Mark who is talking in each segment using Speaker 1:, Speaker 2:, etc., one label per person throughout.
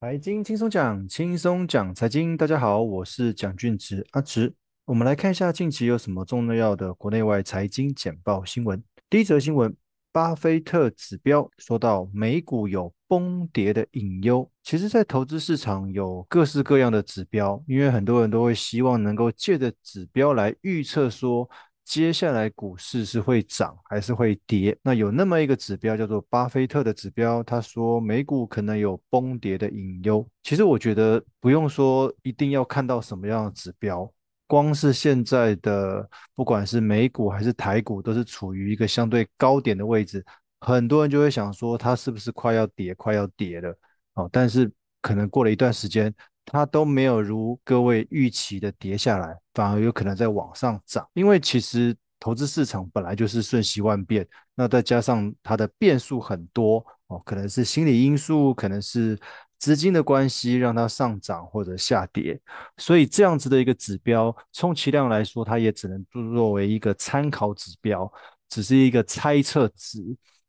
Speaker 1: 财经轻松讲，轻松讲财经。大家好，我是蒋俊植阿植。我们来看一下近期有什么重要的国内外财经简报新闻。第一则新闻，巴菲特指标说到美股有崩跌的隐忧。其实，在投资市场有各式各样的指标，因为很多人都会希望能够借着指标来预测说。接下来股市是会涨还是会跌？那有那么一个指标叫做巴菲特的指标，他说美股可能有崩跌的隐忧。其实我觉得不用说一定要看到什么样的指标，光是现在的不管是美股还是台股，都是处于一个相对高点的位置，很多人就会想说它是不是快要跌，快要跌了？哦，但是可能过了一段时间。它都没有如各位预期的跌下来，反而有可能在往上涨。因为其实投资市场本来就是瞬息万变，那再加上它的变数很多哦，可能是心理因素，可能是资金的关系让它上涨或者下跌。所以这样子的一个指标，充其量来说，它也只能作为一个参考指标，只是一个猜测值。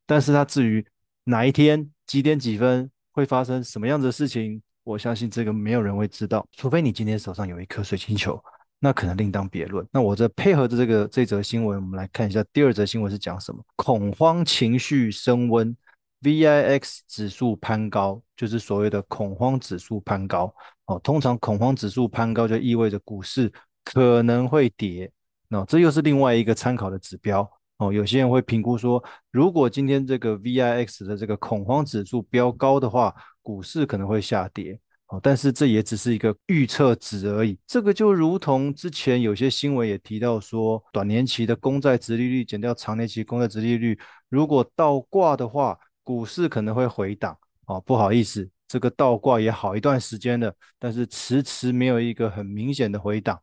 Speaker 1: 但是它至于哪一天几点几分会发生什么样子的事情，我相信这个没有人会知道，除非你今天手上有一颗水晶球，那可能另当别论。那我这配合着这个这则新闻，我们来看一下第二则新闻是讲什么？恐慌情绪升温，VIX 指数攀高，就是所谓的恐慌指数攀高。哦，通常恐慌指数攀高就意味着股市可能会跌。那这又是另外一个参考的指标。哦，有些人会评估说，如果今天这个 VIX 的这个恐慌指数飙高的话，股市可能会下跌，哦，但是这也只是一个预测值而已。这个就如同之前有些新闻也提到说，短年期的公债殖利率减掉长年期公债殖利率，如果倒挂的话，股市可能会回档。哦，不好意思，这个倒挂也好一段时间了，但是迟迟没有一个很明显的回档。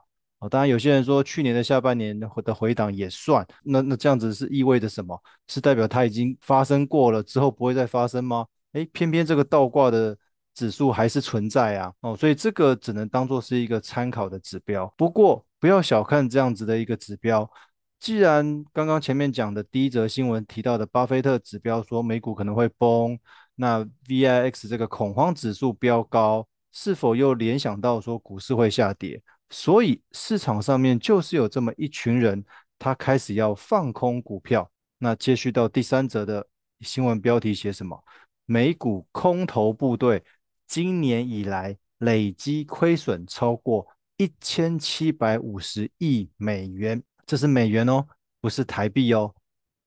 Speaker 1: 当然有些人说去年的下半年的回档也算，那那这样子是意味着什么？是代表它已经发生过了，之后不会再发生吗？诶，偏偏这个倒挂的指数还是存在啊，哦，所以这个只能当做是一个参考的指标。不过不要小看这样子的一个指标，既然刚刚前面讲的第一则新闻提到的巴菲特指标说美股可能会崩，那 VIX 这个恐慌指数飙高，是否又联想到说股市会下跌？所以市场上面就是有这么一群人，他开始要放空股票。那接续到第三则的新闻标题写什么？美股空头部队今年以来累积亏损超过一千七百五十亿美元，这是美元哦，不是台币哦，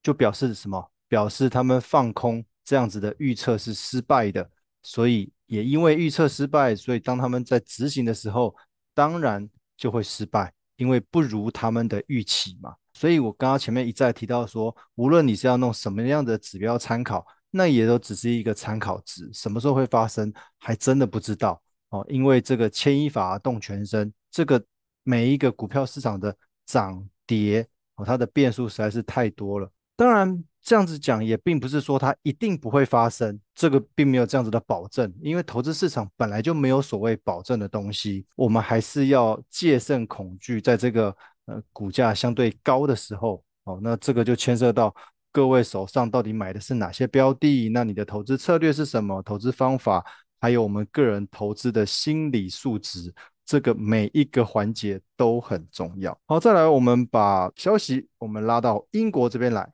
Speaker 1: 就表示什么？表示他们放空这样子的预测是失败的，所以也因为预测失败，所以当他们在执行的时候，当然就会失败，因为不如他们的预期嘛。所以我刚刚前面一再提到说，无论你是要弄什么样的指标参考。那也都只是一个参考值，什么时候会发生，还真的不知道哦。因为这个牵一发而动全身，这个每一个股票市场的涨跌哦，它的变数实在是太多了。当然，这样子讲也并不是说它一定不会发生，这个并没有这样子的保证。因为投资市场本来就没有所谓保证的东西，我们还是要戒慎恐惧，在这个呃股价相对高的时候哦，那这个就牵涉到。各位手上到底买的是哪些标的？那你的投资策略是什么？投资方法，还有我们个人投资的心理素质，这个每一个环节都很重要。好，再来，我们把消息我们拉到英国这边来。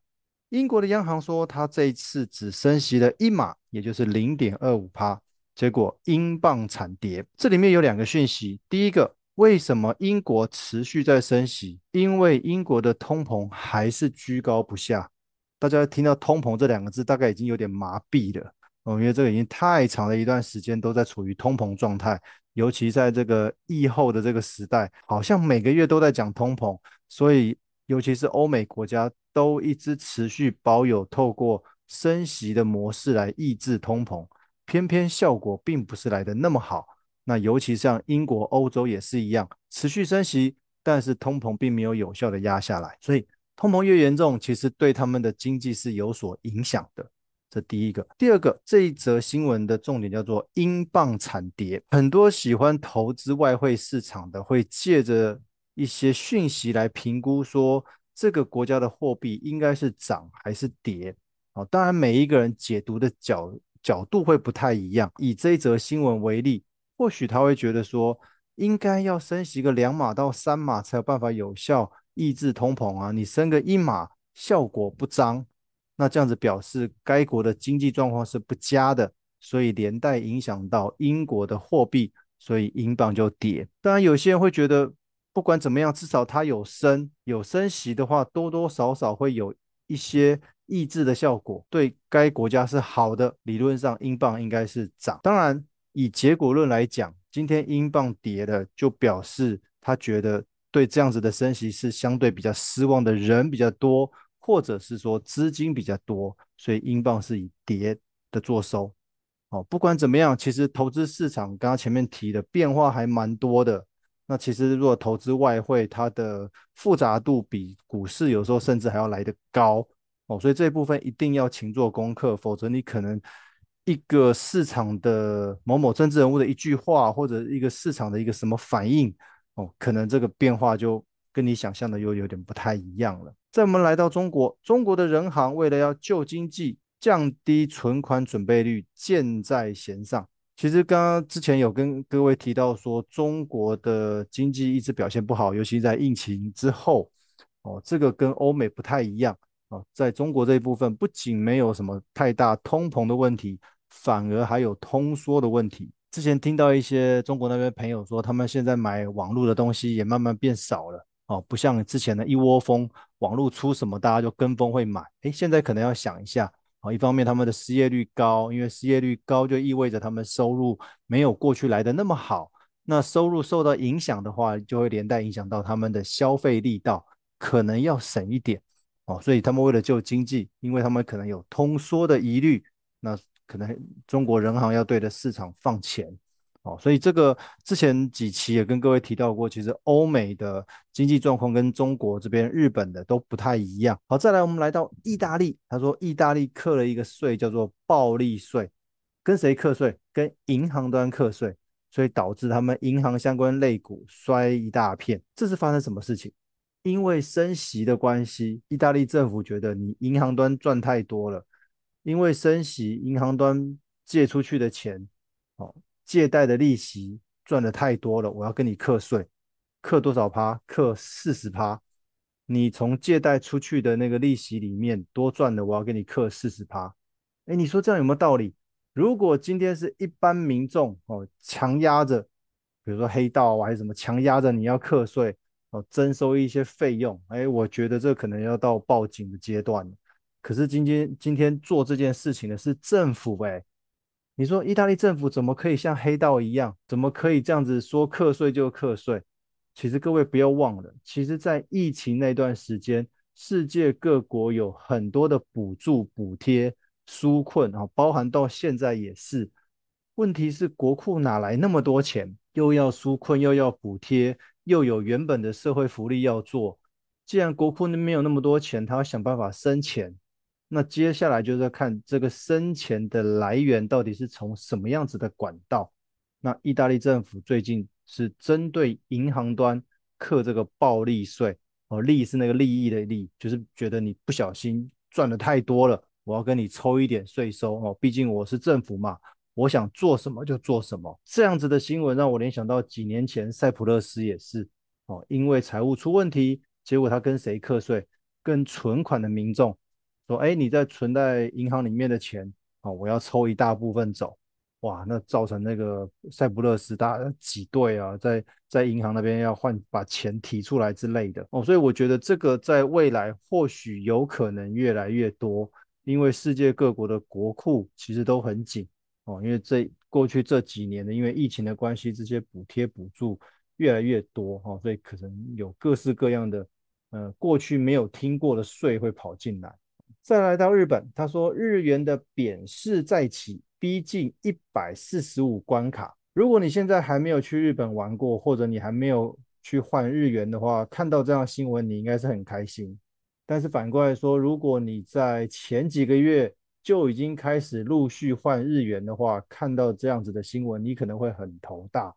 Speaker 1: 英国的央行说，它这一次只升息了一码，也就是零点二五趴，结果英镑惨跌。这里面有两个讯息，第一个，为什么英国持续在升息？因为英国的通膨还是居高不下。大家听到“通膨”这两个字，大概已经有点麻痹了哦，因为这个已经太长的一段时间都在处于通膨状态，尤其在这个疫后的这个时代，好像每个月都在讲通膨，所以尤其是欧美国家都一直持续保有透过升息的模式来抑制通膨，偏偏效果并不是来得那么好。那尤其像英国、欧洲也是一样，持续升息，但是通膨并没有有效的压下来，所以。通膨越严重，其实对他们的经济是有所影响的。这第一个，第二个，这一则新闻的重点叫做英镑惨跌。很多喜欢投资外汇市场的，会借着一些讯息来评估说，这个国家的货币应该是涨还是跌。哦，当然每一个人解读的角角度会不太一样。以这一则新闻为例，或许他会觉得说，应该要升息个两码到三码才有办法有效抑制通膨啊，你升个一码效果不彰，那这样子表示该国的经济状况是不佳的，所以连带影响到英国的货币，所以英镑就跌。当然，有些人会觉得。不管怎么样，至少它有升有升息的话，多多少少会有一些抑制的效果，对该国家是好的。理论上，英镑应该是涨。当然，以结果论来讲，今天英镑跌了，就表示他觉得对这样子的升息是相对比较失望的人比较多，或者是说资金比较多，所以英镑是以跌的做收。哦，不管怎么样，其实投资市场刚刚前面提的变化还蛮多的。那其实，如果投资外汇，它的复杂度比股市有时候甚至还要来得高哦，所以这一部分一定要勤做功课，否则你可能一个市场的某某政治人物的一句话，或者一个市场的一个什么反应哦，可能这个变化就跟你想象的又有点不太一样了。在我们来到中国，中国的人行为了要救经济，降低存款准备率，箭在弦上。其实刚刚之前有跟各位提到说，中国的经济一直表现不好，尤其在疫情之后，哦，这个跟欧美不太一样哦，在中国这一部分，不仅没有什么太大通膨的问题，反而还有通缩的问题。之前听到一些中国那边朋友说，他们现在买网络的东西也慢慢变少了哦，不像之前的一窝蜂，网络出什么大家就跟风会买，诶，现在可能要想一下。一方面他们的失业率高，因为失业率高就意味着他们收入没有过去来的那么好。那收入受到影响的话，就会连带影响到他们的消费力道，可能要省一点哦。所以他们为了救经济，因为他们可能有通缩的疑虑，那可能中国人行要对着市场放钱。哦，所以这个之前几期也跟各位提到过，其实欧美的经济状况跟中国这边、日本的都不太一样。好，再来我们来到意大利，他说意大利课了一个税叫做暴利税，跟谁课税？跟银行端课税，所以导致他们银行相关类股摔一大片。这是发生什么事情？因为升息的关系，意大利政府觉得你银行端赚太多了，因为升息，银行端借出去的钱，哦。借贷的利息赚得太多了，我要跟你课税，课多少趴？课四十趴。你从借贷出去的那个利息里面多赚的，我要给你课四十趴。哎，你说这样有没有道理？如果今天是一般民众哦，强压着，比如说黑道啊还是什么，强压着你要课税哦，征收一些费用，哎，我觉得这可能要到报警的阶段。可是今天今天做这件事情的是政府，哎。你说意大利政府怎么可以像黑道一样？怎么可以这样子说课税就课税？其实各位不要忘了，其实，在疫情那段时间，世界各国有很多的补助、补贴、纾困啊，包含到现在也是。问题是国库哪来那么多钱？又要纾困，又要补贴，又有原本的社会福利要做。既然国库那没有那么多钱，他要想办法生钱。那接下来就是要看这个生钱的来源到底是从什么样子的管道。那意大利政府最近是针对银行端课这个暴利税，哦，利是那个利益的利，就是觉得你不小心赚的太多了，我要跟你抽一点税收哦，毕竟我是政府嘛，我想做什么就做什么。这样子的新闻让我联想到几年前塞浦路斯也是哦，因为财务出问题，结果他跟谁课税？跟存款的民众。说，哎，你在存在银行里面的钱，哦，我要抽一大部分走，哇，那造成那个塞浦路斯大挤兑啊，在在银行那边要换把钱提出来之类的，哦，所以我觉得这个在未来或许有可能越来越多，因为世界各国的国库其实都很紧，哦，因为这过去这几年的因为疫情的关系，这些补贴补助越来越多，哦，所以可能有各式各样的，呃，过去没有听过的税会跑进来。再来到日本，他说日元的贬势再起，逼近一百四十五关卡。如果你现在还没有去日本玩过，或者你还没有去换日元的话，看到这样新闻，你应该是很开心。但是反过来说，如果你在前几个月就已经开始陆续换日元的话，看到这样子的新闻，你可能会很头大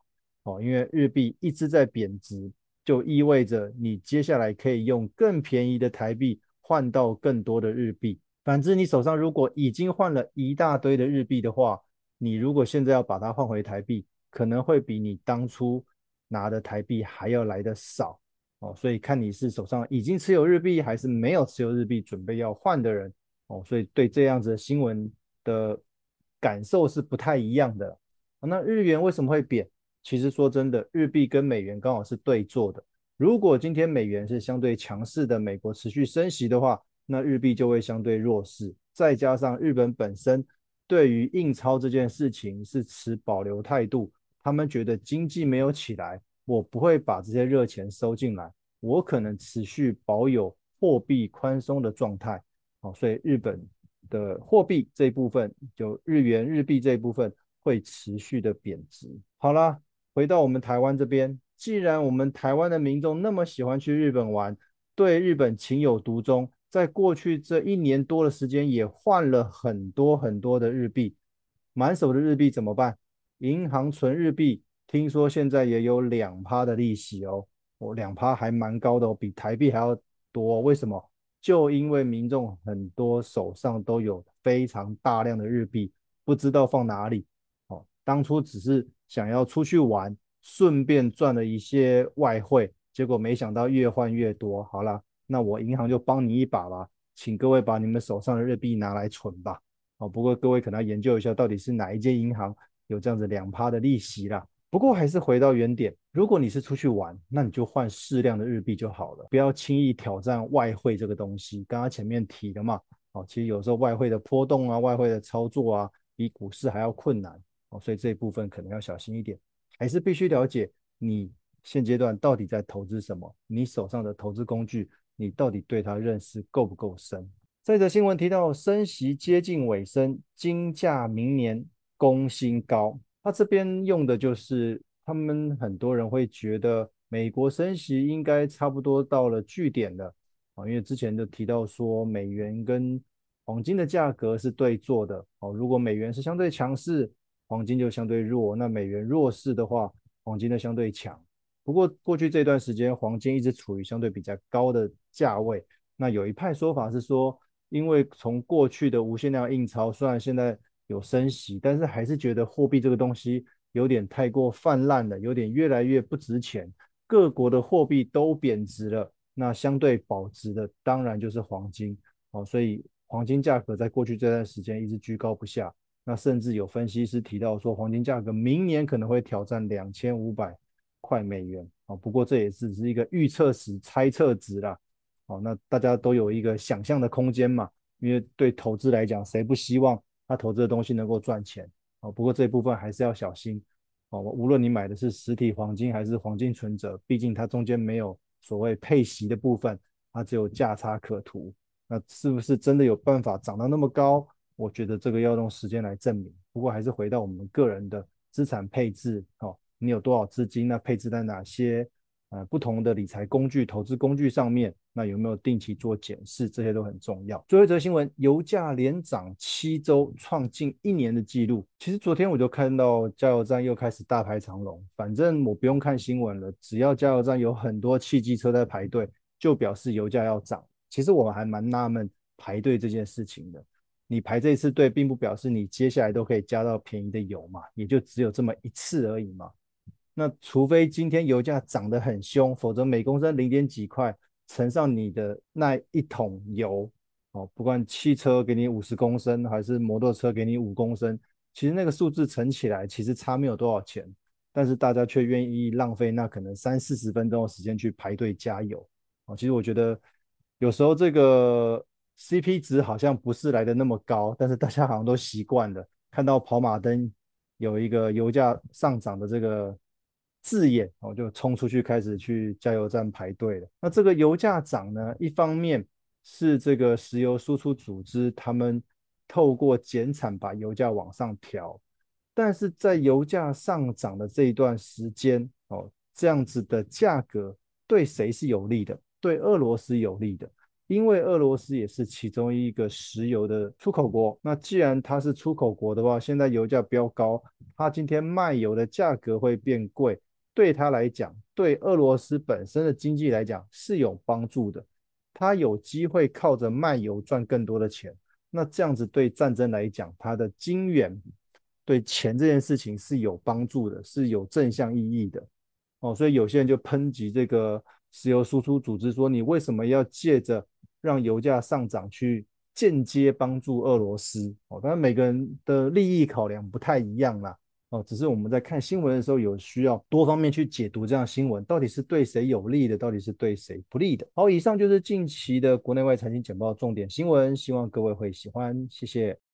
Speaker 1: 哦，因为日币一直在贬值，就意味着你接下来可以用更便宜的台币。换到更多的日币，反之，你手上如果已经换了一大堆的日币的话，你如果现在要把它换回台币，可能会比你当初拿的台币还要来得少哦。所以看你是手上已经持有日币，还是没有持有日币准备要换的人哦。所以对这样子的新闻的感受是不太一样的。那日元为什么会贬？其实说真的，日币跟美元刚好是对做的。如果今天美元是相对强势的，美国持续升息的话，那日币就会相对弱势。再加上日本本身对于印钞这件事情是持保留态度，他们觉得经济没有起来，我不会把这些热钱收进来，我可能持续保有货币宽松的状态。好，所以日本的货币这一部分，就日元、日币这一部分会持续的贬值。好啦。回到我们台湾这边，既然我们台湾的民众那么喜欢去日本玩，对日本情有独钟，在过去这一年多的时间也换了很多很多的日币，满手的日币怎么办？银行存日币，听说现在也有两趴的利息哦，我两趴还蛮高的哦，比台币还要多。为什么？就因为民众很多手上都有非常大量的日币，不知道放哪里。哦，当初只是。想要出去玩，顺便赚了一些外汇，结果没想到越换越多。好了，那我银行就帮你一把吧，请各位把你们手上的日币拿来存吧。哦，不过各位可能要研究一下，到底是哪一间银行有这样子两趴的利息啦。不过还是回到原点，如果你是出去玩，那你就换适量的日币就好了，不要轻易挑战外汇这个东西。刚刚前面提的嘛，哦，其实有时候外汇的波动啊，外汇的操作啊，比股市还要困难。哦，所以这一部分可能要小心一点，还是必须了解你现阶段到底在投资什么，你手上的投资工具，你到底对它认识够不够深？这则新闻提到升息接近尾声，金价明年攻新高。它这边用的就是他们很多人会觉得美国升息应该差不多到了据点了啊，因为之前就提到说美元跟黄金的价格是对做的哦，如果美元是相对强势。黄金就相对弱，那美元弱势的话，黄金呢相对强。不过过去这段时间，黄金一直处于相对比较高的价位。那有一派说法是说，因为从过去的无限量印钞，虽然现在有升息，但是还是觉得货币这个东西有点太过泛滥了，有点越来越不值钱。各国的货币都贬值了，那相对保值的当然就是黄金。哦，所以黄金价格在过去这段时间一直居高不下。那甚至有分析师提到说，黄金价格明年可能会挑战两千五百块美元啊。不过这也只是一个预测值、猜测值啦。哦，那大家都有一个想象的空间嘛。因为对投资来讲，谁不希望他投资的东西能够赚钱？哦，不过这一部分还是要小心哦。无论你买的是实体黄金还是黄金存折，毕竟它中间没有所谓配息的部分，它只有价差可图。那是不是真的有办法涨到那么高？我觉得这个要用时间来证明，不过还是回到我们个人的资产配置，哦，你有多少资金？那配置在哪些呃不同的理财工具、投资工具上面？那有没有定期做检视？这些都很重要。最后一则新闻，油价连涨七周，创近一年的记录。其实昨天我就看到加油站又开始大排长龙，反正我不用看新闻了，只要加油站有很多汽机车在排队，就表示油价要涨。其实我还蛮纳闷排队这件事情的。你排这一次队，并不表示你接下来都可以加到便宜的油嘛，也就只有这么一次而已嘛。那除非今天油价涨得很凶，否则每公升零点几块乘上你的那一桶油，哦，不管汽车给你五十公升，还是摩托车给你五公升，其实那个数字乘起来其实差没有多少钱，但是大家却愿意浪费那可能三四十分钟的时间去排队加油。哦，其实我觉得有时候这个。CP 值好像不是来的那么高，但是大家好像都习惯了，看到跑马灯有一个油价上涨的这个字眼，我就冲出去开始去加油站排队了。那这个油价涨呢，一方面是这个石油输出组织他们透过减产把油价往上调，但是在油价上涨的这一段时间，哦，这样子的价格对谁是有利的？对俄罗斯有利的。因为俄罗斯也是其中一个石油的出口国，那既然它是出口国的话，现在油价飙高，它今天卖油的价格会变贵，对它来讲，对俄罗斯本身的经济来讲是有帮助的，它有机会靠着卖油赚更多的钱，那这样子对战争来讲，它的金援对钱这件事情是有帮助的，是有正向意义的。哦，所以有些人就抨击这个石油输出组织说，你为什么要借着让油价上涨去间接帮助俄罗斯？哦，当然每个人的利益考量不太一样啦。哦，只是我们在看新闻的时候，有需要多方面去解读这样新闻，到底是对谁有利的，到底是对谁不利的。好，以上就是近期的国内外财经简报重点新闻，希望各位会喜欢，谢谢。